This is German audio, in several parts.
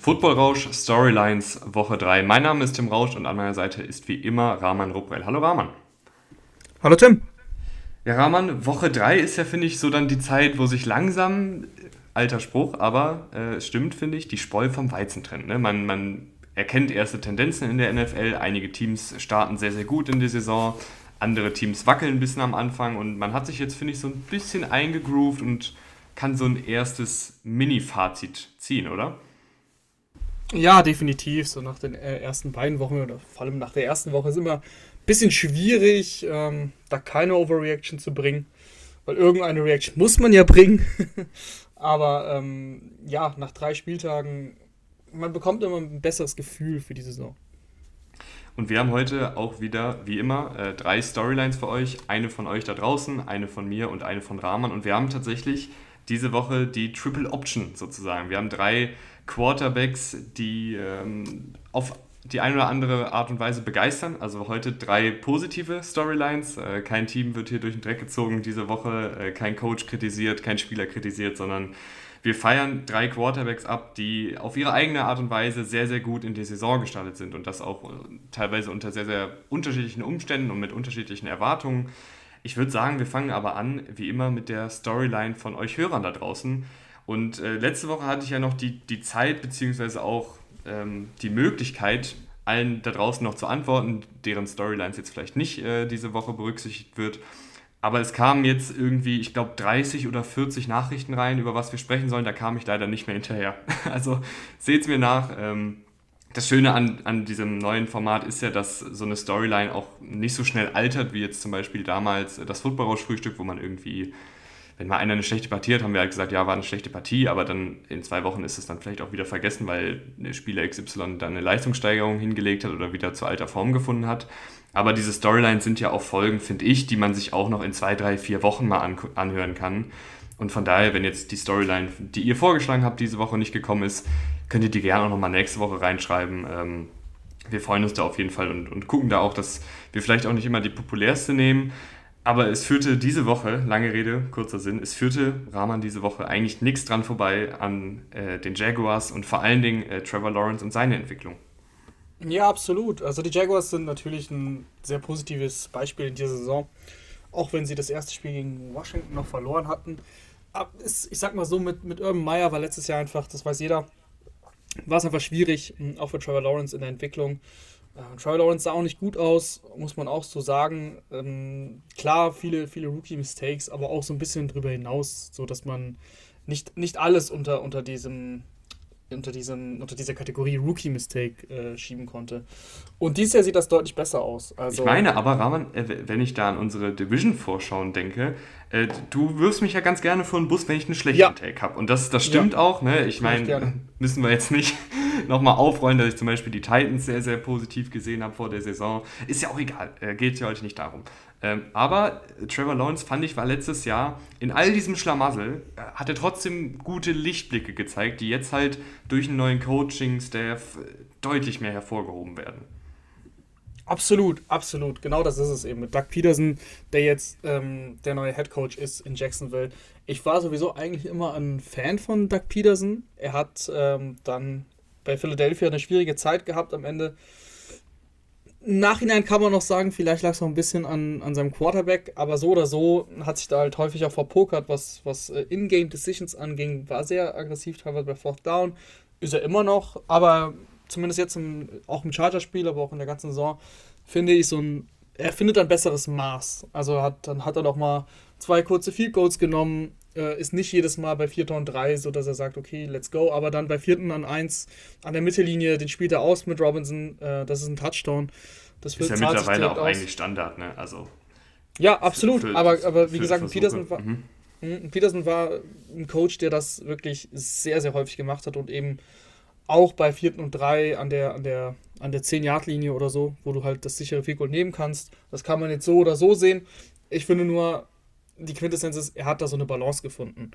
Football Rausch Storylines Woche 3. Mein Name ist Tim Rausch und an meiner Seite ist wie immer Rahman Ruprell. Hallo Rahman. Hallo Tim. Ja, Rahman, Woche 3 ist ja, finde ich, so dann die Zeit, wo sich langsam, alter Spruch, aber äh, stimmt, finde ich, die Spreu vom Weizen trennt. Ne? Man, man erkennt erste Tendenzen in der NFL. Einige Teams starten sehr, sehr gut in die Saison. Andere Teams wackeln ein bisschen am Anfang und man hat sich jetzt, finde ich, so ein bisschen eingegroovt und kann so ein erstes Mini-Fazit ziehen, oder? Ja, definitiv. So nach den äh, ersten beiden Wochen oder vor allem nach der ersten Woche ist immer ein bisschen schwierig, ähm, da keine Overreaction zu bringen. Weil irgendeine Reaction muss man ja bringen. Aber ähm, ja, nach drei Spieltagen, man bekommt immer ein besseres Gefühl für die Saison. Und wir haben heute auch wieder, wie immer, äh, drei Storylines für euch. Eine von euch da draußen, eine von mir und eine von Rahman. Und wir haben tatsächlich diese Woche die Triple Option sozusagen. Wir haben drei Quarterbacks, die ähm, auf die eine oder andere Art und Weise begeistern. Also heute drei positive Storylines. Äh, kein Team wird hier durch den Dreck gezogen diese Woche, äh, kein Coach kritisiert, kein Spieler kritisiert, sondern wir feiern drei Quarterbacks ab, die auf ihre eigene Art und Weise sehr, sehr gut in die Saison gestartet sind und das auch äh, teilweise unter sehr, sehr unterschiedlichen Umständen und mit unterschiedlichen Erwartungen. Ich würde sagen, wir fangen aber an, wie immer, mit der Storyline von euch Hörern da draußen. Und äh, letzte Woche hatte ich ja noch die, die Zeit beziehungsweise auch ähm, die Möglichkeit, allen da draußen noch zu antworten, deren Storylines jetzt vielleicht nicht äh, diese Woche berücksichtigt wird. Aber es kamen jetzt irgendwie, ich glaube, 30 oder 40 Nachrichten rein, über was wir sprechen sollen. Da kam ich leider nicht mehr hinterher. Also seht es mir nach. Ähm, das Schöne an, an diesem neuen Format ist ja, dass so eine Storyline auch nicht so schnell altert, wie jetzt zum Beispiel damals das Footballrausch-Frühstück, wo man irgendwie wenn mal einer eine schlechte Partie hat, haben wir halt gesagt, ja, war eine schlechte Partie, aber dann in zwei Wochen ist es dann vielleicht auch wieder vergessen, weil Spieler XY dann eine Leistungssteigerung hingelegt hat oder wieder zu alter Form gefunden hat. Aber diese Storylines sind ja auch Folgen, finde ich, die man sich auch noch in zwei, drei, vier Wochen mal an, anhören kann. Und von daher, wenn jetzt die Storyline, die ihr vorgeschlagen habt, diese Woche nicht gekommen ist, könnt ihr die gerne auch nochmal nächste Woche reinschreiben. Ähm, wir freuen uns da auf jeden Fall und, und gucken da auch, dass wir vielleicht auch nicht immer die populärste nehmen, aber es führte diese Woche, lange Rede, kurzer Sinn, es führte Rahman diese Woche eigentlich nichts dran vorbei an äh, den Jaguars und vor allen Dingen äh, Trevor Lawrence und seine Entwicklung. Ja, absolut. Also die Jaguars sind natürlich ein sehr positives Beispiel in dieser Saison. Auch wenn sie das erste Spiel gegen Washington noch verloren hatten. Aber es, ich sag mal so, mit, mit Urban Meyer war letztes Jahr einfach, das weiß jeder, war es einfach schwierig, auch für Trevor Lawrence in der Entwicklung. Äh, Trevor Lawrence sah auch nicht gut aus, muss man auch so sagen. Ähm, klar, viele, viele Rookie-Mistakes, aber auch so ein bisschen drüber hinaus, so dass man nicht, nicht alles unter, unter diesem unter, diesem, unter dieser Kategorie Rookie Mistake äh, schieben konnte. Und dieses Jahr sieht das deutlich besser aus. Also, ich meine aber, Rahman, äh, wenn ich da an unsere Division-Vorschauen denke, äh, du wirfst mich ja ganz gerne vor den Bus, wenn ich einen schlechten ja. Take habe. Und das, das stimmt ja. auch. Ne? Ich meine, müssen wir jetzt nicht nochmal aufrollen, dass ich zum Beispiel die Titans sehr, sehr positiv gesehen habe vor der Saison. Ist ja auch egal. Äh, geht ja heute nicht darum. Ähm, aber Trevor Lawrence fand ich war letztes Jahr in all diesem Schlamassel, äh, hat er trotzdem gute Lichtblicke gezeigt, die jetzt halt durch einen neuen Coaching-Staff äh, deutlich mehr hervorgehoben werden. Absolut, absolut. Genau das ist es eben. Mit Doug Peterson, der jetzt ähm, der neue Head Coach ist in Jacksonville. Ich war sowieso eigentlich immer ein Fan von Doug Peterson. Er hat ähm, dann bei Philadelphia eine schwierige Zeit gehabt am Ende im Nachhinein kann man noch sagen, vielleicht lag es noch ein bisschen an, an seinem Quarterback, aber so oder so hat sich da halt häufig auch verpokert, was, was äh, In-Game Decisions anging. War sehr aggressiv, teilweise bei Fourth Down. Ist er immer noch, aber zumindest jetzt im, auch im Charger-Spiel, aber auch in der ganzen Saison, finde ich so ein. Er findet ein besseres Maß. Also hat, dann hat er doch mal zwei kurze Field Goals genommen, äh, ist nicht jedes Mal bei 4. und 3, so dass er sagt, okay, let's go, aber dann bei 4. an 1 an der Mittellinie, den spielt er aus mit Robinson, äh, das ist ein Touchdown. Das ist ja mittlerweile auch aus. eigentlich Standard, ne? Also. Ja, absolut, für, aber, aber wie gesagt, Peterson war, mhm. Hm, Peterson war ein Coach, der das wirklich sehr, sehr häufig gemacht hat und eben auch bei 4. und 3 an der, an der, an der 10-Yard-Linie oder so, wo du halt das sichere Field nehmen kannst. Das kann man jetzt so oder so sehen. Ich finde nur, die Quintessenz ist, er hat da so eine Balance gefunden.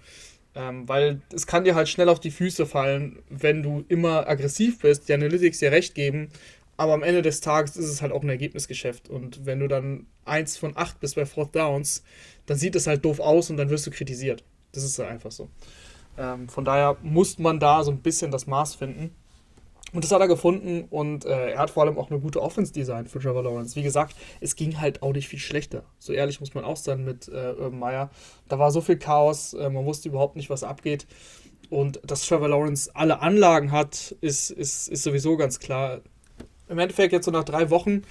Ähm, weil es kann dir halt schnell auf die Füße fallen, wenn du immer aggressiv bist, die Analytics dir recht geben, aber am Ende des Tages ist es halt auch ein Ergebnisgeschäft. Und wenn du dann eins von acht bist bei Fourth Downs, dann sieht es halt doof aus und dann wirst du kritisiert. Das ist halt einfach so. Ähm, von daher muss man da so ein bisschen das Maß finden. Und das hat er gefunden und äh, er hat vor allem auch eine gute Offense-Design für Trevor Lawrence. Wie gesagt, es ging halt auch nicht viel schlechter. So ehrlich muss man auch sein mit äh, Urban Meyer. Da war so viel Chaos, äh, man wusste überhaupt nicht, was abgeht. Und dass Trevor Lawrence alle Anlagen hat, ist, ist, ist sowieso ganz klar. Im Endeffekt, jetzt so nach drei Wochen,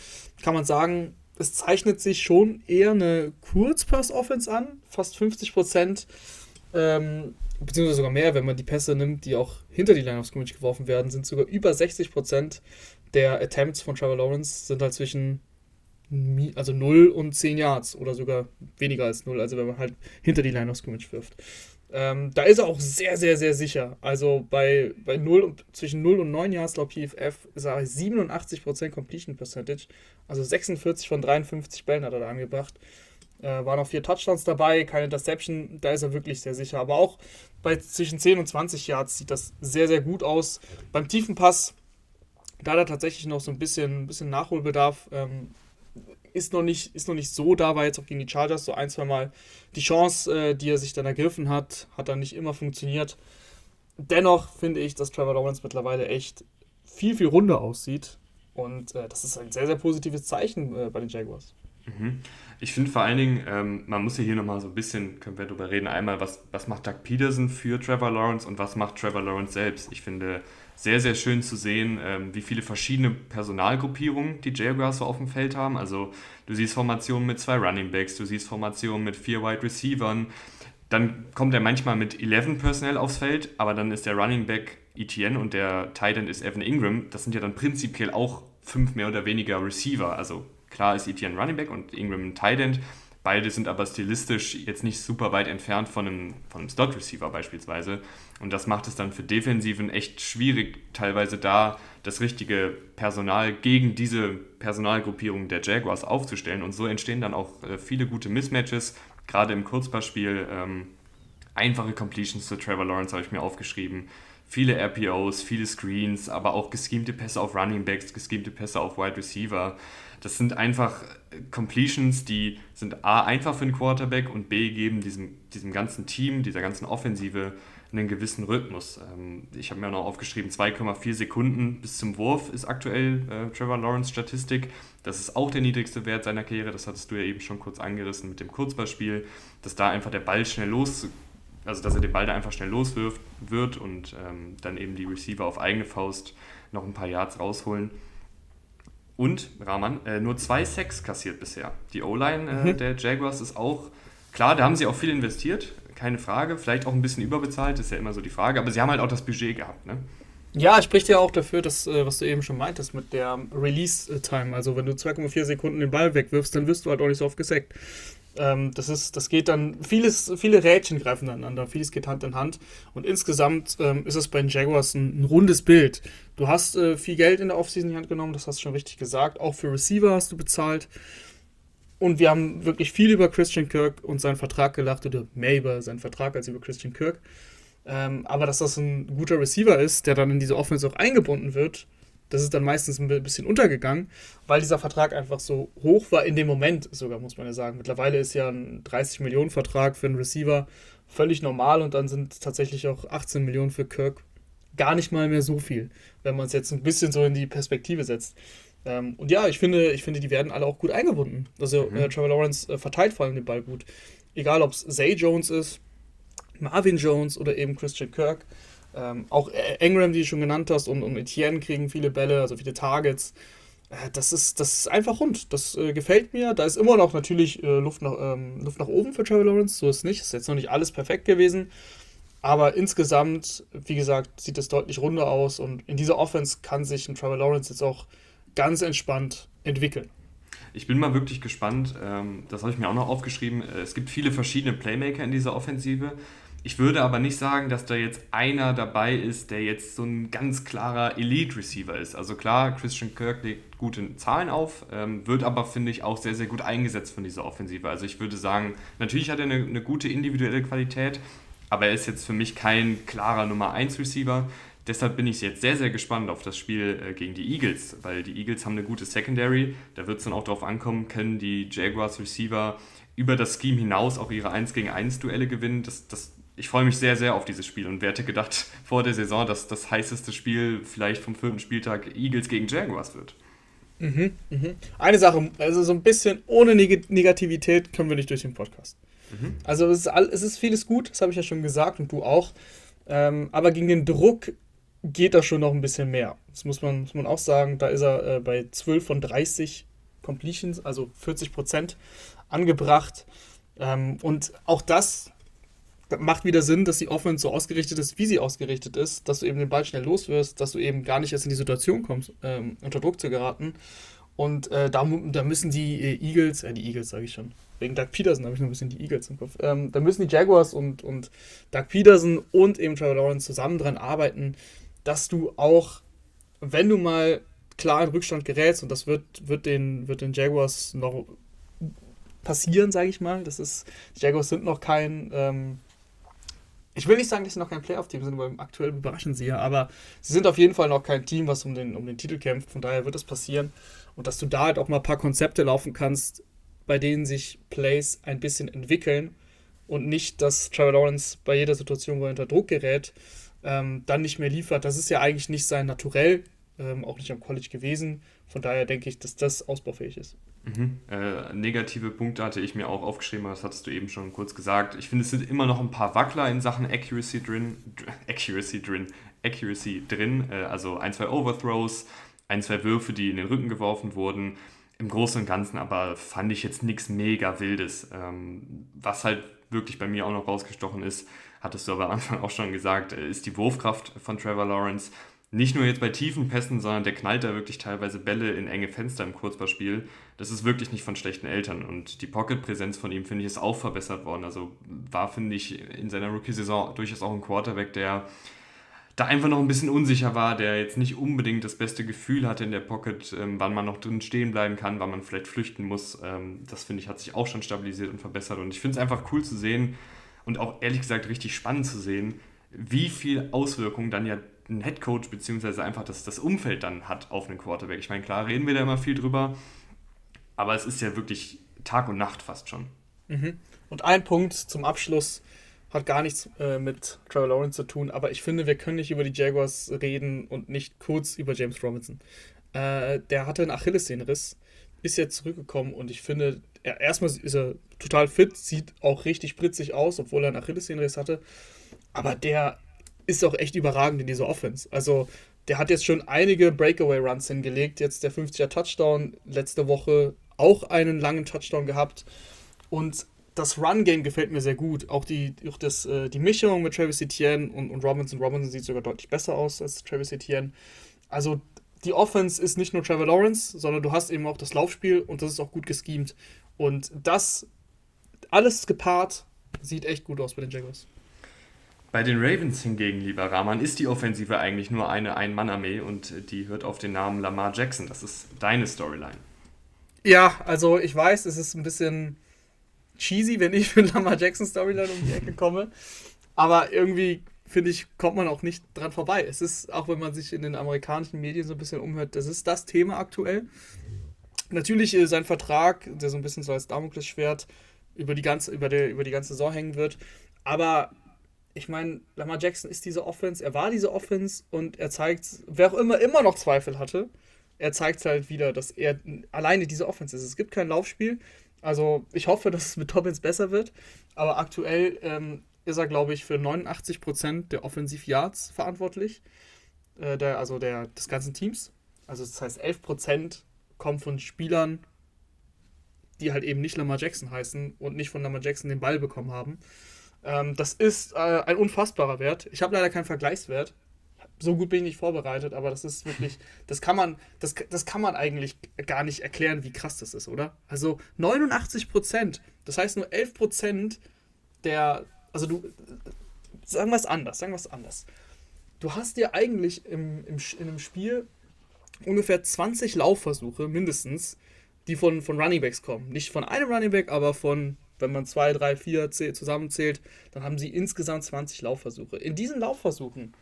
kann man sagen, es zeichnet sich schon eher eine Kurzpass-Offense an. Fast 50 Prozent. Ähm, beziehungsweise sogar mehr, wenn man die Pässe nimmt, die auch hinter die Line of Scrimmage geworfen werden, sind sogar über 60% der Attempts von Trevor Lawrence sind halt zwischen also 0 und 10 Yards oder sogar weniger als 0, also wenn man halt hinter die Line of Scrimmage wirft. Ähm, da ist er auch sehr, sehr, sehr sicher. Also bei, bei 0 und, zwischen 0 und 9 Yards laut PFF ist er bei 87% Completion Percentage. Also 46 von 53 Bällen hat er da angebracht. Äh, waren auch vier Touchdowns dabei, keine Interception, da ist er wirklich sehr sicher. Aber auch bei zwischen 10 und 20 Yards sieht das sehr, sehr gut aus. Beim tiefen Pass, da hat er tatsächlich noch so ein bisschen, bisschen Nachholbedarf. Ähm, ist noch, nicht, ist noch nicht so da, war jetzt auch gegen die Chargers so ein, zwei Mal die Chance, äh, die er sich dann ergriffen hat, hat dann nicht immer funktioniert. Dennoch finde ich, dass Trevor Lawrence mittlerweile echt viel, viel runder aussieht. Und äh, das ist ein sehr, sehr positives Zeichen äh, bei den Jaguars. Mhm. Ich finde vor allen Dingen, ähm, man muss ja hier nochmal so ein bisschen, können wir darüber reden, einmal, was, was macht Doug Peterson für Trevor Lawrence und was macht Trevor Lawrence selbst. Ich finde sehr, sehr schön zu sehen, ähm, wie viele verschiedene Personalgruppierungen die Jaguars so auf dem Feld haben. Also du siehst Formationen mit zwei Running Backs, du siehst Formationen mit vier Wide Receivern. Dann kommt er manchmal mit 11 Personell aufs Feld, aber dann ist der Running Back Etienne und der Tight End ist Evan Ingram. Das sind ja dann prinzipiell auch fünf mehr oder weniger Receiver, also Klar ist Etienne Running Back und Ingram ein Tight End. Beide sind aber stilistisch jetzt nicht super weit entfernt von einem, von einem Slot-Receiver beispielsweise. Und das macht es dann für Defensiven echt schwierig, teilweise da das richtige Personal gegen diese Personalgruppierung der Jaguars aufzustellen. Und so entstehen dann auch äh, viele gute Mismatches, gerade im Kurzpassspiel. Ähm, einfache Completions zu Trevor Lawrence habe ich mir aufgeschrieben. Viele RPOs, viele Screens, aber auch geschemte Pässe auf Running Backs, geschemte Pässe auf Wide Receiver. Das sind einfach Completions, die sind A, einfach für den Quarterback und B, geben diesem, diesem ganzen Team, dieser ganzen Offensive einen gewissen Rhythmus. Ähm, ich habe mir noch aufgeschrieben, 2,4 Sekunden bis zum Wurf ist aktuell äh, Trevor Lawrence Statistik. Das ist auch der niedrigste Wert seiner Karriere, das hattest du ja eben schon kurz angerissen mit dem Kurzballspiel, dass da einfach der Ball schnell los, also dass er den Ball da einfach schnell loswirft wird und ähm, dann eben die Receiver auf eigene Faust noch ein paar Yards rausholen. Und Rahman, äh, nur zwei Sacks kassiert bisher. Die O-Line äh, mhm. der Jaguars ist auch, klar, da haben sie auch viel investiert, keine Frage. Vielleicht auch ein bisschen überbezahlt, ist ja immer so die Frage. Aber sie haben halt auch das Budget gehabt, ne? Ja, spricht ja auch dafür, dass, äh, was du eben schon meintest mit der Release-Time. Also, wenn du 2,4 Sekunden den Ball wegwirfst, dann wirst du halt auch nicht so oft gesackt. Ähm, das, ist, das geht dann, vieles, viele Rädchen greifen aneinander, vieles geht Hand in Hand. Und insgesamt ähm, ist es bei den Jaguars ein, ein rundes Bild. Du hast äh, viel Geld in der Offseason in die Hand genommen, das hast du schon richtig gesagt. Auch für Receiver hast du bezahlt. Und wir haben wirklich viel über Christian Kirk und seinen Vertrag gelacht, oder mehr über seinen Vertrag als über Christian Kirk. Ähm, aber dass das ein guter Receiver ist, der dann in diese Offense auch eingebunden wird, das ist dann meistens ein bisschen untergegangen, weil dieser Vertrag einfach so hoch war in dem Moment sogar, muss man ja sagen. Mittlerweile ist ja ein 30-Millionen-Vertrag für einen Receiver völlig normal und dann sind tatsächlich auch 18 Millionen für Kirk gar nicht mal mehr so viel, wenn man es jetzt ein bisschen so in die Perspektive setzt. Ähm, und ja, ich finde, ich finde, die werden alle auch gut eingebunden. Also mhm. äh, Trevor Lawrence äh, verteilt vor allem den Ball gut. Egal, ob es Zay Jones ist, Marvin Jones oder eben Christian Kirk. Ähm, auch Engram, die du schon genannt hast, und, und Etienne kriegen viele Bälle, also viele Targets. Äh, das, ist, das ist einfach rund. Das äh, gefällt mir. Da ist immer noch natürlich äh, Luft, nach, ähm, Luft nach oben für Trevor Lawrence. So ist es nicht. Ist jetzt noch nicht alles perfekt gewesen. Aber insgesamt, wie gesagt, sieht es deutlich runder aus. Und in dieser Offense kann sich ein Trevor Lawrence jetzt auch ganz entspannt entwickeln. Ich bin mal wirklich gespannt. Ähm, das habe ich mir auch noch aufgeschrieben. Äh, es gibt viele verschiedene Playmaker in dieser Offensive. Ich würde aber nicht sagen, dass da jetzt einer dabei ist, der jetzt so ein ganz klarer Elite-Receiver ist. Also klar, Christian Kirk legt gute Zahlen auf, ähm, wird aber, finde ich, auch sehr, sehr gut eingesetzt von dieser Offensive. Also ich würde sagen, natürlich hat er eine, eine gute individuelle Qualität, aber er ist jetzt für mich kein klarer Nummer 1 Receiver. Deshalb bin ich jetzt sehr, sehr gespannt auf das Spiel äh, gegen die Eagles, weil die Eagles haben eine gute Secondary. Da wird es dann auch darauf ankommen, können die Jaguars Receiver über das Scheme hinaus auch ihre 1 gegen 1 Duelle gewinnen. Das, das, ich freue mich sehr, sehr auf dieses Spiel und wer hätte gedacht vor der Saison, dass das heißeste Spiel vielleicht vom vierten Spieltag Eagles gegen Jaguars wird. Mhm, mhm. Eine Sache, also so ein bisschen ohne Neg Negativität können wir nicht durch den Podcast. Mhm. Also es ist, all, es ist vieles gut, das habe ich ja schon gesagt und du auch. Ähm, aber gegen den Druck geht da schon noch ein bisschen mehr. Das muss man, muss man auch sagen. Da ist er äh, bei 12 von 30 Completions, also 40 Prozent angebracht. Ähm, und auch das macht wieder Sinn, dass die Offense so ausgerichtet ist, wie sie ausgerichtet ist, dass du eben den Ball schnell loswirst, dass du eben gar nicht erst in die Situation kommst, ähm, unter Druck zu geraten. Und äh, da, da, müssen die äh, Eagles, äh, die Eagles sage ich schon, wegen Doug Peterson habe ich noch ein bisschen die Eagles im Kopf, ähm, da müssen die Jaguars und, und Doug Peterson und eben Trevor Lawrence zusammen dran arbeiten, dass du auch, wenn du mal klar in Rückstand gerätst, und das wird, wird, den, wird den Jaguars noch passieren, sage ich mal. Das ist, die Jaguars sind noch kein, ähm, ich will nicht sagen, dass sie noch kein Playoff-Team sind, weil aktuell überraschen sie ja, aber sie sind auf jeden Fall noch kein Team, was um den, um den Titel kämpft. Von daher wird es passieren. Und dass du da halt auch mal ein paar Konzepte laufen kannst, bei denen sich Plays ein bisschen entwickeln und nicht, dass Trevor Lawrence bei jeder Situation, wo er unter Druck gerät, ähm, dann nicht mehr liefert. Das ist ja eigentlich nicht sein Naturell, ähm, auch nicht am College gewesen. Von daher denke ich, dass das ausbaufähig ist. Mhm. Äh, negative Punkte hatte ich mir auch aufgeschrieben, das hattest du eben schon kurz gesagt. Ich finde, es sind immer noch ein paar Wackler in Sachen Accuracy drin. Accuracy drin. Accuracy drin. Äh, also ein, zwei Overthrows, ein, zwei Würfe, die in den Rücken geworfen wurden. Im Großen und Ganzen aber fand ich jetzt nichts mega Wildes. Ähm, was halt wirklich bei mir auch noch rausgestochen ist, hattest du aber am Anfang auch schon gesagt, äh, ist die Wurfkraft von Trevor Lawrence. Nicht nur jetzt bei tiefen Pässen, sondern der knallt da wirklich teilweise Bälle in enge Fenster im Kurzballspiel. Das ist wirklich nicht von schlechten Eltern. Und die Pocket-Präsenz von ihm, finde ich, ist auch verbessert worden. Also war, finde ich, in seiner Rookie-Saison durchaus auch ein Quarterback, der da einfach noch ein bisschen unsicher war, der jetzt nicht unbedingt das beste Gefühl hatte in der Pocket, ähm, wann man noch drin stehen bleiben kann, wann man vielleicht flüchten muss. Ähm, das finde ich hat sich auch schon stabilisiert und verbessert. Und ich finde es einfach cool zu sehen, und auch ehrlich gesagt richtig spannend zu sehen, wie viel Auswirkungen dann ja ein Headcoach beziehungsweise einfach das, das Umfeld dann hat auf einen Quarterback. Ich meine, klar reden wir da immer viel drüber, aber es ist ja wirklich Tag und Nacht fast schon. Mhm. Und ein Punkt zum Abschluss hat gar nichts äh, mit Trevor Lawrence zu tun, aber ich finde, wir können nicht über die Jaguars reden und nicht kurz über James Robinson. Äh, der hatte einen Achillessehnenriss, ist jetzt zurückgekommen und ich finde, er, erstmal ist er total fit, sieht auch richtig spritzig aus, obwohl er einen Achillessehnenriss hatte. Aber der ist auch echt überragend in dieser Offense. Also der hat jetzt schon einige Breakaway-Runs hingelegt. Jetzt der 50er Touchdown, letzte Woche auch einen langen Touchdown gehabt. Und das Run-Game gefällt mir sehr gut. Auch die, auch das, äh, die Mischung mit Travis Etienne und, und Robinson. Robinson sieht sogar deutlich besser aus als Travis Etienne. Also die Offense ist nicht nur Trevor Lawrence, sondern du hast eben auch das Laufspiel und das ist auch gut geschemt. Und das alles gepaart sieht echt gut aus bei den Jaguars. Bei den Ravens hingegen, lieber Rahman, ist die Offensive eigentlich nur eine Ein-Mann-Armee und die hört auf den Namen Lamar Jackson. Das ist deine Storyline. Ja, also ich weiß, es ist ein bisschen cheesy, wenn ich mit Lamar Jackson Storyline um die Ecke komme. Aber irgendwie, finde ich, kommt man auch nicht dran vorbei. Es ist, auch wenn man sich in den amerikanischen Medien so ein bisschen umhört, das ist das Thema aktuell. Natürlich äh, sein Vertrag, der so ein bisschen so als Damoklesschwert über die ganze, über die, über die ganze Saison hängen wird. Aber ich meine, Lamar Jackson ist diese Offense, er war diese Offense und er zeigt, wer auch immer immer noch Zweifel hatte, er zeigt halt wieder, dass er alleine diese Offense ist. Es gibt kein Laufspiel. Also ich hoffe, dass es mit Dobbins besser wird. Aber aktuell ähm, ist er, glaube ich, für 89% der Offensiv-Yards verantwortlich. Äh, der, also der, des ganzen Teams. Also das heißt, 11% kommen von Spielern, die halt eben nicht Lamar Jackson heißen und nicht von Lamar Jackson den Ball bekommen haben. Ähm, das ist äh, ein unfassbarer Wert. Ich habe leider keinen Vergleichswert. So gut bin ich nicht vorbereitet, aber das ist wirklich, das kann man, das, das kann man eigentlich gar nicht erklären, wie krass das ist, oder? Also 89 Prozent, das heißt nur 11 Prozent der, also du, sagen wir es anders, sagen wir es anders. Du hast dir eigentlich im, im, in einem Spiel ungefähr 20 Laufversuche mindestens, die von, von Runningbacks kommen. Nicht von einem Runningback, aber von wenn man 2, 3, 4 zusammenzählt, dann haben sie insgesamt 20 Laufversuche. In diesen Laufversuchen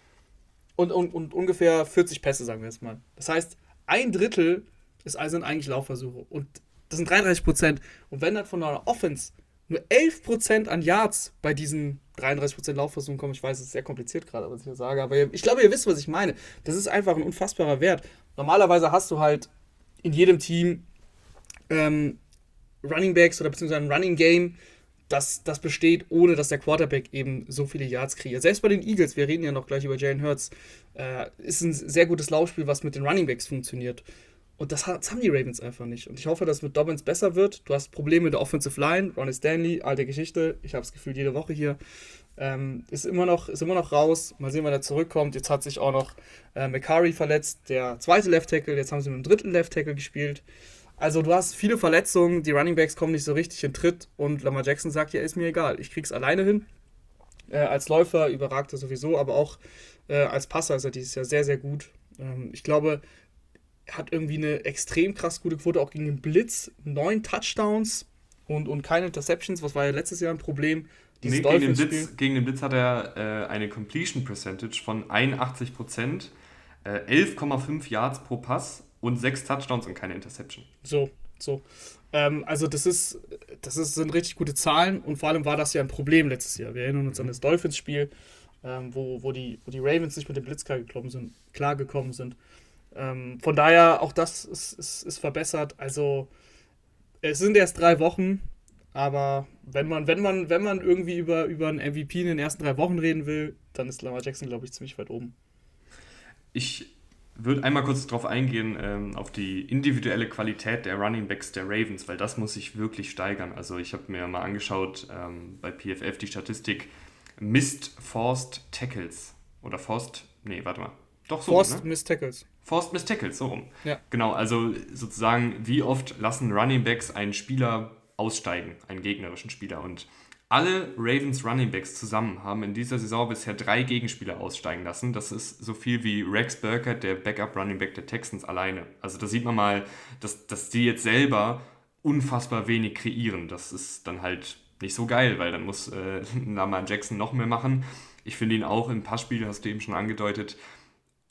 und, und, und ungefähr 40 Pässe, sagen wir jetzt mal. Das heißt, ein Drittel ist, sind eigentlich Laufversuche. Und das sind 33 Prozent. Und wenn dann von einer Offense nur 11 Prozent an Yards bei diesen 33 Prozent Laufversuchen kommen, ich weiß, es ist sehr kompliziert gerade, was ich hier sage, aber ich glaube, ihr wisst, was ich meine. Das ist einfach ein unfassbarer Wert. Normalerweise hast du halt in jedem Team ähm, Running Backs oder beziehungsweise ein Running Game, das, das besteht, ohne dass der Quarterback eben so viele Yards kreiert. Selbst bei den Eagles, wir reden ja noch gleich über Jalen Hurts, äh, ist ein sehr gutes Laufspiel, was mit den Running Backs funktioniert. Und das, das, haben die Ravens einfach nicht. Und ich hoffe, dass mit Dobbins besser wird. Du hast Probleme mit der Offensive Line. Ronnie Stanley, alte Geschichte. Ich habe es gefühlt jede Woche hier. Ähm, ist, immer noch, ist immer noch raus. Mal sehen, wann er zurückkommt. Jetzt hat sich auch noch äh, McCurry verletzt, der zweite Left Tackle. Jetzt haben sie mit dem dritten Left Tackle gespielt. Also du hast viele Verletzungen, die Running Backs kommen nicht so richtig in Tritt und Lamar Jackson sagt, ja, ist mir egal, ich krieg's alleine hin. Äh, als Läufer überragt er sowieso, aber auch äh, als Passer ist er dieses Jahr sehr, sehr gut. Ähm, ich glaube, er hat irgendwie eine extrem krass gute Quote, auch gegen den Blitz. Neun Touchdowns und, und keine Interceptions, was war ja letztes Jahr ein Problem. Nee, gegen, den Blitz, gegen den Blitz hat er äh, eine Completion Percentage von 81%, äh, 11,5 Yards pro Pass und sechs Touchdowns und keine Interception. So, so. Ähm, also das ist, das ist, sind richtig gute Zahlen und vor allem war das ja ein Problem letztes Jahr. Wir erinnern uns an das Dolphins-Spiel, ähm, wo, wo, die, wo die Ravens nicht mit dem Blitz klargekommen sind. Klar gekommen sind. Ähm, von daher, auch das ist, ist, ist verbessert. Also es sind erst drei Wochen, aber wenn man, wenn man, wenn man irgendwie über, über einen MVP in den ersten drei Wochen reden will, dann ist Lamar Jackson, glaube ich, ziemlich weit oben. Ich würde einmal kurz darauf eingehen, ähm, auf die individuelle Qualität der Running Backs der Ravens, weil das muss sich wirklich steigern. Also ich habe mir mal angeschaut ähm, bei PFF die Statistik Missed Forced Tackles oder Forced, nee, warte mal. Doch so. Forced ne? Missed Tackles. Forced Missed Tackles, so rum. Ja. Genau, also sozusagen, wie oft lassen Running Backs einen Spieler aussteigen, einen gegnerischen Spieler. Und alle Ravens Running Backs zusammen haben in dieser Saison bisher drei Gegenspieler aussteigen lassen. Das ist so viel wie Rex Burkett, der Backup Running Back der Texans, alleine. Also da sieht man mal, dass, dass die jetzt selber unfassbar wenig kreieren. Das ist dann halt nicht so geil, weil dann muss äh, Lamar Jackson noch mehr machen. Ich finde ihn auch im Passspiel, hast du eben schon angedeutet,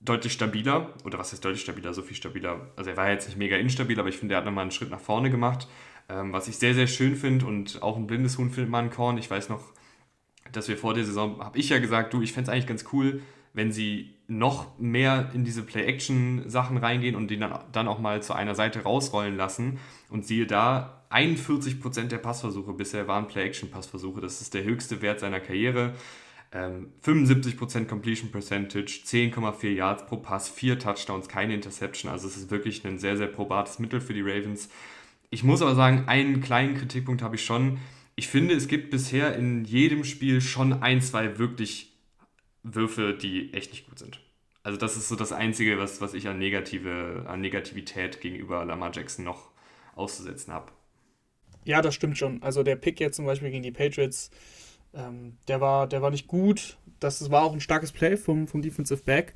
deutlich stabiler. Oder was heißt deutlich stabiler? So viel stabiler. Also er war jetzt nicht mega instabil, aber ich finde, er hat nochmal einen Schritt nach vorne gemacht. Ähm, was ich sehr, sehr schön finde und auch ein blindes Huhn findet man Korn. Ich weiß noch, dass wir vor der Saison, habe ich ja gesagt, du, ich fände es eigentlich ganz cool, wenn sie noch mehr in diese Play-Action-Sachen reingehen und den dann, dann auch mal zu einer Seite rausrollen lassen. Und siehe da, 41% der Passversuche bisher waren Play-Action-Passversuche. Das ist der höchste Wert seiner Karriere. Ähm, 75% Completion Percentage, 10,4 Yards pro Pass, 4 Touchdowns, keine Interception. Also es ist wirklich ein sehr, sehr probates Mittel für die Ravens. Ich muss aber sagen, einen kleinen Kritikpunkt habe ich schon. Ich finde, es gibt bisher in jedem Spiel schon ein, zwei wirklich Würfe, die echt nicht gut sind. Also das ist so das Einzige, was, was ich an, negative, an Negativität gegenüber Lamar Jackson noch auszusetzen habe. Ja, das stimmt schon. Also der Pick jetzt zum Beispiel gegen die Patriots, ähm, der, war, der war nicht gut. Das war auch ein starkes Play vom, vom Defensive Back,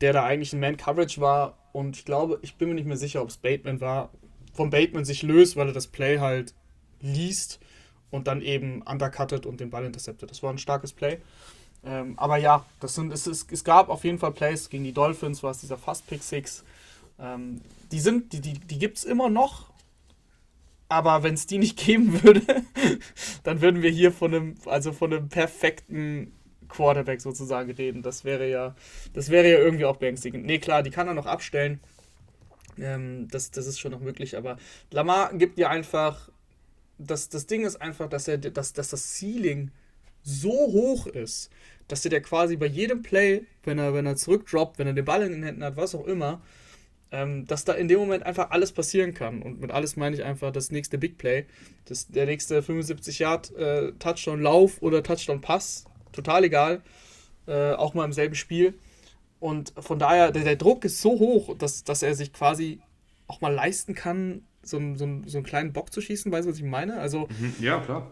der da eigentlich in Man-Coverage war. Und ich glaube, ich bin mir nicht mehr sicher, ob es Bateman war von Bateman sich löst, weil er das Play halt liest und dann eben undercuttet und den Ball interceptet. Das war ein starkes Play. Ähm, aber ja, das sind, es, es, es gab auf jeden Fall Plays gegen die Dolphins, war es dieser Fast Pick Six. Ähm, die sind, die, die, die gibt es immer noch. Aber wenn es die nicht geben würde, dann würden wir hier von einem, also von einem perfekten Quarterback sozusagen reden. Das wäre ja, das wäre ja irgendwie auch beängstigend. Nee, klar, die kann er noch abstellen. Ähm, das, das ist schon noch möglich, aber Lamar gibt dir einfach. Das, das Ding ist einfach, dass, er, dass, dass das Ceiling so hoch ist, dass er dir quasi bei jedem Play, wenn er, wenn er zurückdroppt, wenn er den Ball in den Händen hat, was auch immer, ähm, dass da in dem Moment einfach alles passieren kann. Und mit alles meine ich einfach das nächste Big Play, das, der nächste 75 Yard äh, Touchdown Lauf oder Touchdown Pass, total egal, äh, auch mal im selben Spiel. Und von daher, der, der Druck ist so hoch, dass, dass er sich quasi auch mal leisten kann, so, einen, so, so einen kleinen Bock zu schießen, weißt du, was ich meine? Also, mhm. ja, klar.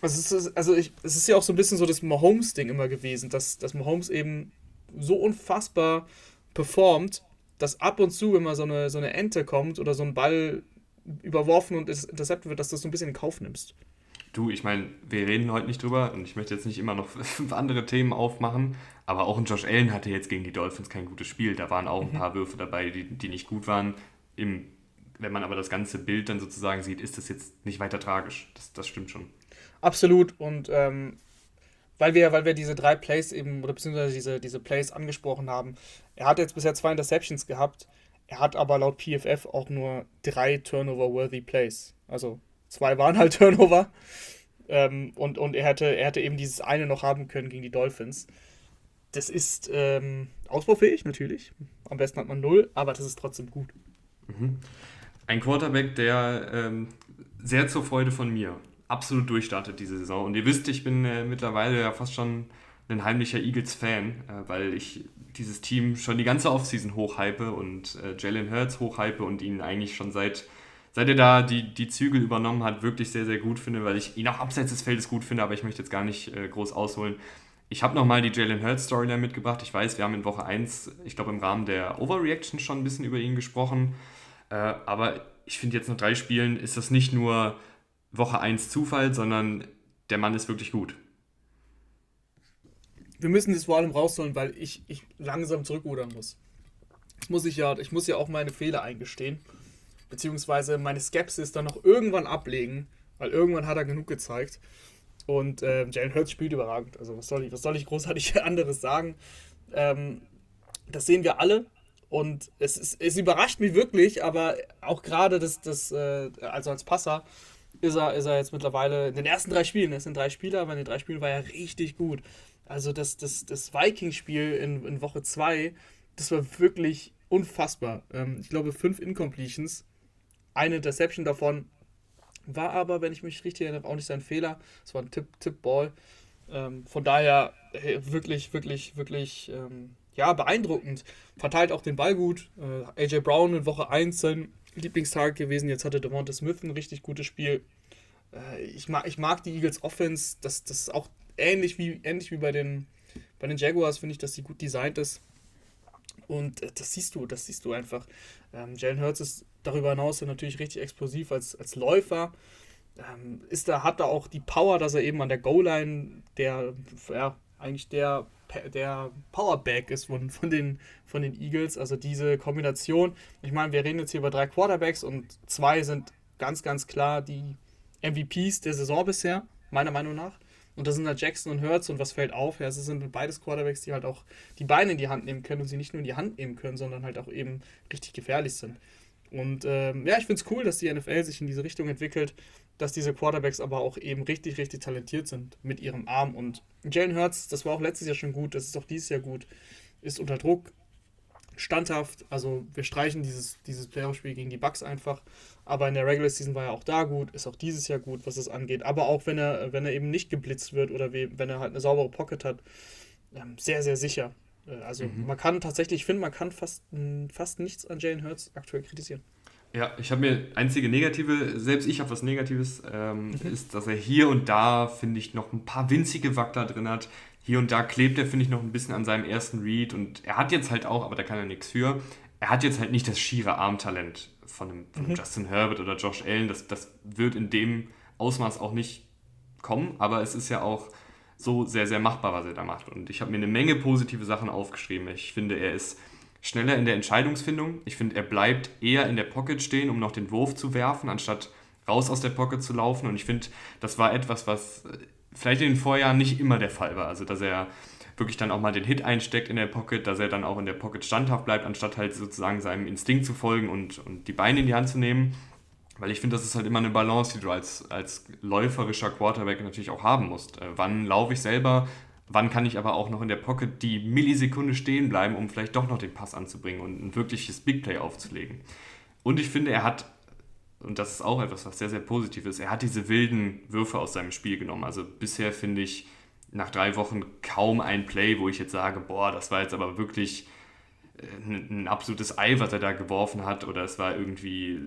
Also es, ist, also ich, es ist ja auch so ein bisschen so das Mahomes-Ding immer gewesen, dass, dass Mahomes eben so unfassbar performt, dass ab und zu immer so eine, so eine Ente kommt oder so ein Ball überworfen und interceptet wird, dass du das so ein bisschen in Kauf nimmst. Du, ich meine, wir reden heute nicht drüber und ich möchte jetzt nicht immer noch fünf andere Themen aufmachen, aber auch ein Josh Allen hatte jetzt gegen die Dolphins kein gutes Spiel. Da waren auch ein mhm. paar Würfe dabei, die, die nicht gut waren. Im, wenn man aber das ganze Bild dann sozusagen sieht, ist das jetzt nicht weiter tragisch. Das, das stimmt schon. Absolut und ähm, weil wir, weil wir diese drei Plays eben, oder beziehungsweise diese, diese Plays angesprochen haben, er hat jetzt bisher zwei Interceptions gehabt, er hat aber laut PFF auch nur drei Turnover-worthy Plays. Also zwei waren halt Turnover. Ähm, und, und er hätte, er hätte eben dieses eine noch haben können gegen die Dolphins. Das ist ähm, ausbaufähig, natürlich. Am besten hat man null, aber das ist trotzdem gut. Mhm. Ein Quarterback, der ähm, sehr zur Freude von mir absolut durchstartet diese Saison. Und ihr wisst, ich bin äh, mittlerweile ja fast schon ein heimlicher Eagles-Fan, äh, weil ich dieses Team schon die ganze Offseason hochhype und äh, Jalen Hurts hochhype und ihn eigentlich schon seit, seit er da die, die Zügel übernommen hat, wirklich sehr, sehr gut finde, weil ich ihn auch abseits des Feldes gut finde, aber ich möchte jetzt gar nicht äh, groß ausholen. Ich habe nochmal die Jalen Hurts Storyline mitgebracht. Ich weiß, wir haben in Woche 1, ich glaube im Rahmen der Overreaction schon ein bisschen über ihn gesprochen, äh, aber ich finde jetzt nach drei Spielen ist das nicht nur Woche 1 Zufall, sondern der Mann ist wirklich gut. Wir müssen das vor allem rausholen, weil ich, ich langsam zurückrudern muss. Das muss ich ja, ich muss ja auch meine Fehler eingestehen. Beziehungsweise meine Skepsis dann noch irgendwann ablegen, weil irgendwann hat er genug gezeigt. Und äh, Jalen Hurts spielt überragend. Also was soll ich, was soll ich großartig anderes sagen? Ähm, das sehen wir alle. Und es, ist, es überrascht mich wirklich, aber auch gerade das, das äh, also als Passer, ist er, ist er jetzt mittlerweile in den ersten drei Spielen, es sind drei Spieler, aber in den drei Spielen war er richtig gut. Also das, das, das Viking-Spiel in, in Woche 2, das war wirklich unfassbar. Ähm, ich glaube, fünf Incompletions, eine Interception davon war aber, wenn ich mich richtig erinnere, auch nicht sein Fehler. Es war ein Tipp-Tipp-Ball. Ähm, von daher hey, wirklich, wirklich, wirklich ähm, ja, beeindruckend. Verteilt auch den Ball gut. Äh, AJ Brown in Woche 1 sein Lieblingstag gewesen. Jetzt hatte Devonta Smith ein richtig gutes Spiel. Äh, ich, mag, ich mag die Eagles Offense. Das, das ist auch ähnlich wie, ähnlich wie bei den, bei den Jaguars, finde ich, dass die gut designt ist. Und äh, das siehst du, das siehst du einfach. Ähm, Jalen Hurts ist darüber hinaus natürlich richtig explosiv als, als Läufer. Ähm, ist da, hat da auch die Power, dass er eben an der Goal-Line der, ja, eigentlich der, der Powerback ist von, von, den, von den Eagles. Also diese Kombination. Ich meine, wir reden jetzt hier über drei Quarterbacks und zwei sind ganz, ganz klar die MVPs der Saison bisher, meiner Meinung nach. Und das sind halt Jackson und Hurts und was fällt auf? Ja, es sind beides Quarterbacks, die halt auch die Beine in die Hand nehmen können und sie nicht nur in die Hand nehmen können, sondern halt auch eben richtig gefährlich sind. Und ähm, ja, ich finde es cool, dass die NFL sich in diese Richtung entwickelt, dass diese Quarterbacks aber auch eben richtig, richtig talentiert sind mit ihrem Arm. Und Jalen Hurts, das war auch letztes Jahr schon gut, das ist auch dieses Jahr gut, ist unter Druck, standhaft. Also wir streichen dieses, dieses Playoff-Spiel gegen die Bucks einfach. Aber in der Regular Season war er auch da gut, ist auch dieses Jahr gut, was es angeht. Aber auch wenn er, wenn er eben nicht geblitzt wird oder wenn er halt eine saubere Pocket hat, ähm, sehr, sehr sicher. Äh, also mhm. man kann tatsächlich, ich finde, man kann fast, fast nichts an Jalen Hurts aktuell kritisieren. Ja, ich habe mir einzige negative, selbst ich habe was Negatives, ähm, mhm. ist, dass er hier und da, finde ich, noch ein paar winzige Wackler drin hat. Hier und da klebt er, finde ich, noch ein bisschen an seinem ersten Read und er hat jetzt halt auch, aber da kann er nichts für, er hat jetzt halt nicht das schiere Armtalent von einem, von mhm. Justin Herbert oder Josh Allen. Das, das wird in dem Ausmaß auch nicht kommen, aber es ist ja auch so sehr, sehr machbar, was er da macht. Und ich habe mir eine Menge positive Sachen aufgeschrieben. Ich finde, er ist schneller in der Entscheidungsfindung. Ich finde, er bleibt eher in der Pocket stehen, um noch den Wurf zu werfen, anstatt raus aus der Pocket zu laufen. Und ich finde, das war etwas, was vielleicht in den Vorjahren nicht immer der Fall war. Also, dass er wirklich dann auch mal den Hit einsteckt in der Pocket, dass er dann auch in der Pocket standhaft bleibt, anstatt halt sozusagen seinem Instinkt zu folgen und, und die Beine in die Hand zu nehmen. Weil ich finde, das ist halt immer eine Balance, die du als, als läuferischer Quarterback natürlich auch haben musst. Äh, wann laufe ich selber, wann kann ich aber auch noch in der Pocket die Millisekunde stehen bleiben, um vielleicht doch noch den Pass anzubringen und ein wirkliches Big Play aufzulegen. Und ich finde, er hat und das ist auch etwas, was sehr, sehr positiv ist, er hat diese wilden Würfe aus seinem Spiel genommen. Also bisher finde ich nach drei Wochen kaum ein Play, wo ich jetzt sage, boah, das war jetzt aber wirklich ein, äh, ein absolutes Ei, was er da geworfen hat, oder es war irgendwie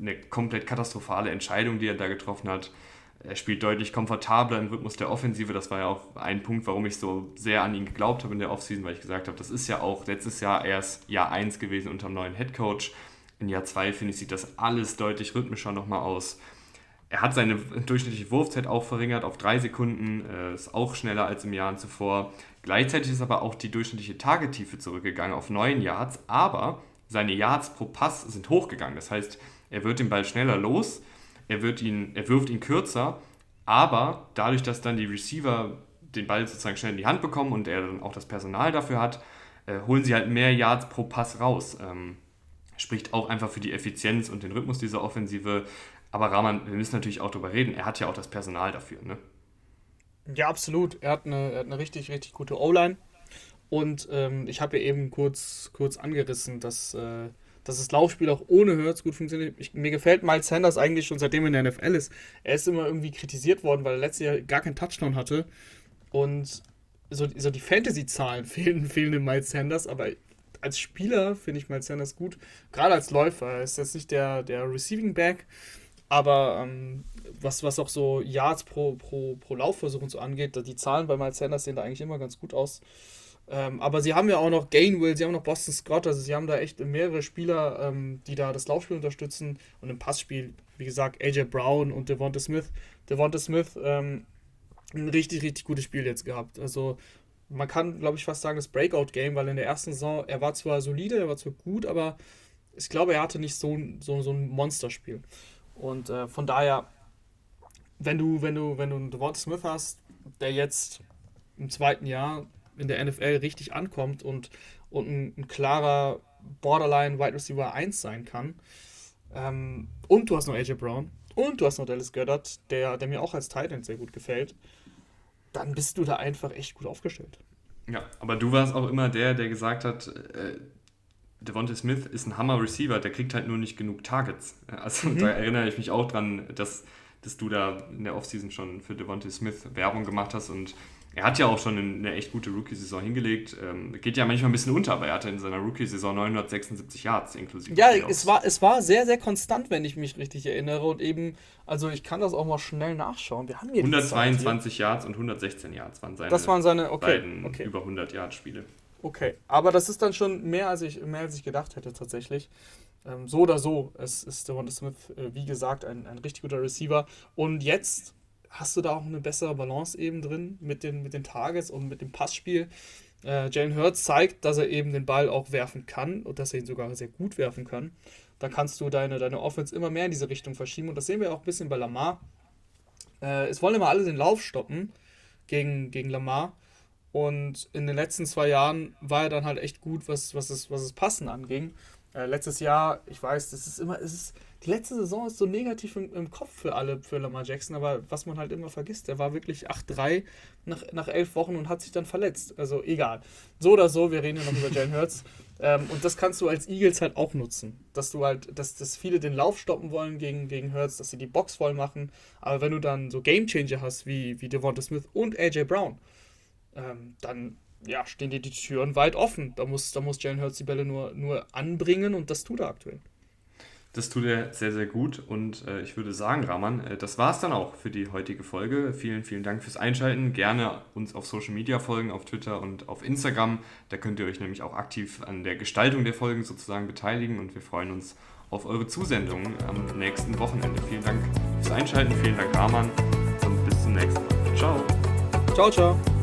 eine komplett katastrophale Entscheidung, die er da getroffen hat. Er spielt deutlich komfortabler im Rhythmus der Offensive. Das war ja auch ein Punkt, warum ich so sehr an ihn geglaubt habe in der Offseason, weil ich gesagt habe, das ist ja auch letztes Jahr erst Jahr 1 gewesen unter dem neuen Headcoach. In Jahr 2, finde ich, sieht das alles deutlich rhythmischer nochmal aus. er hat seine durchschnittliche Wurfzeit auch verringert auf drei Sekunden, äh, ist auch schneller als im Jahr zuvor. Gleichzeitig ist aber auch die durchschnittliche Tagetiefe zurückgegangen auf 9 Yards, aber seine Yards pro Pass sind hochgegangen. Das heißt, er wird den Ball schneller los, er, wird ihn, er wirft ihn kürzer, aber dadurch, dass dann die Receiver den Ball sozusagen schnell in die Hand bekommen und er dann auch das Personal dafür hat, äh, holen sie halt mehr Yards pro Pass raus. Ähm, spricht auch einfach für die Effizienz und den Rhythmus dieser Offensive. Aber Rahman, wir müssen natürlich auch darüber reden, er hat ja auch das Personal dafür, ne? Ja, absolut. Er hat eine, er hat eine richtig, richtig gute O-Line. Und ähm, ich habe ja eben kurz, kurz angerissen, dass, äh, dass das Laufspiel auch ohne Hurts gut funktioniert. Ich, mir gefällt Miles Sanders eigentlich schon seitdem er in der NFL ist. Er ist immer irgendwie kritisiert worden, weil er letztes Jahr gar keinen Touchdown hatte. Und so, so die Fantasy-Zahlen fehlen, fehlen dem Miles Sanders, aber als Spieler finde ich Miles gut. Gerade als Läufer. Er ist jetzt nicht der, der Receiving Back, aber ähm, was, was auch so Yards pro, pro, pro Laufversuch und so angeht, die Zahlen bei Miles sehen da eigentlich immer ganz gut aus. Ähm, aber sie haben ja auch noch Gainwell, sie haben noch Boston Scott, also sie haben da echt mehrere Spieler, ähm, die da das Laufspiel unterstützen und im Passspiel, wie gesagt, AJ Brown und Devonta Smith. Devonta Smith, ähm, ein richtig, richtig gutes Spiel jetzt gehabt. Also man kann, glaube ich, fast sagen, das Breakout-Game, weil in der ersten Saison, er war zwar solide, er war zwar gut, aber ich glaube, er hatte nicht so, so, so ein Monsterspiel. Und äh, von daher, wenn du, wenn du, wenn du einen Devonta Smith hast, der jetzt im zweiten Jahr in der NFL richtig ankommt und, und ein, ein klarer Borderline Wide Receiver 1 sein kann, ähm, und du hast noch AJ Brown und du hast noch Dallas Goddard, der, der mir auch als Titan sehr gut gefällt, dann bist du da einfach echt gut aufgestellt. Ja, aber du warst auch immer der, der gesagt hat, äh, Devonta Smith ist ein Hammer-Receiver, der kriegt halt nur nicht genug Targets. Also mhm. da erinnere ich mich auch dran, dass, dass du da in der Offseason schon für Devonta Smith Werbung gemacht hast und er hat ja auch schon eine echt gute Rookie-Saison hingelegt. Ähm, geht ja manchmal ein bisschen unter, aber er hatte in seiner Rookie-Saison 976 Yards inklusive. Ja, es war, es war sehr, sehr konstant, wenn ich mich richtig erinnere. Und eben, also ich kann das auch mal schnell nachschauen. Wir haben hier 122 Yards und 116 Yards waren seine, das waren seine okay, beiden okay. über 100 Yard-Spiele. Okay, aber das ist dann schon mehr, als ich, mehr als ich gedacht hätte tatsächlich. Ähm, so oder so, es ist Devonta Smith, äh, wie gesagt, ein, ein richtig guter Receiver. Und jetzt hast du da auch eine bessere Balance eben drin mit den, mit den Targets und mit dem Passspiel. Äh, Jalen Hurts zeigt, dass er eben den Ball auch werfen kann und dass er ihn sogar sehr gut werfen kann. Da kannst du deine, deine Offense immer mehr in diese Richtung verschieben und das sehen wir auch ein bisschen bei Lamar. Äh, es wollen immer alle den Lauf stoppen gegen, gegen Lamar. Und in den letzten zwei Jahren war er dann halt echt gut, was, was, es, was es Passen anging. Äh, letztes Jahr, ich weiß, das ist immer, es ist, die letzte Saison ist so negativ im, im, Kopf für alle, für Lamar Jackson, aber was man halt immer vergisst, der war wirklich 8-3 nach, nach elf Wochen und hat sich dann verletzt. Also egal. So oder so, wir reden ja noch über Jalen Hurts. Ähm, und das kannst du als Eagles halt auch nutzen. Dass du halt, dass, dass viele den Lauf stoppen wollen gegen, gegen Hurts, dass sie die Box voll machen. Aber wenn du dann so Gamechanger hast wie, wie Devonta Smith und AJ Brown, ähm, dann ja, stehen dir die Türen weit offen. Da muss, da muss Jalen Hurts die Bälle nur, nur anbringen und das tut er aktuell. Das tut er sehr, sehr gut und äh, ich würde sagen, Rahman, äh, das war es dann auch für die heutige Folge. Vielen, vielen Dank fürs Einschalten. Gerne uns auf Social Media folgen, auf Twitter und auf Instagram. Da könnt ihr euch nämlich auch aktiv an der Gestaltung der Folgen sozusagen beteiligen und wir freuen uns auf eure Zusendungen am nächsten Wochenende. Vielen Dank fürs Einschalten, vielen Dank, Rahman und bis zum nächsten Mal. Ciao. Ciao, ciao.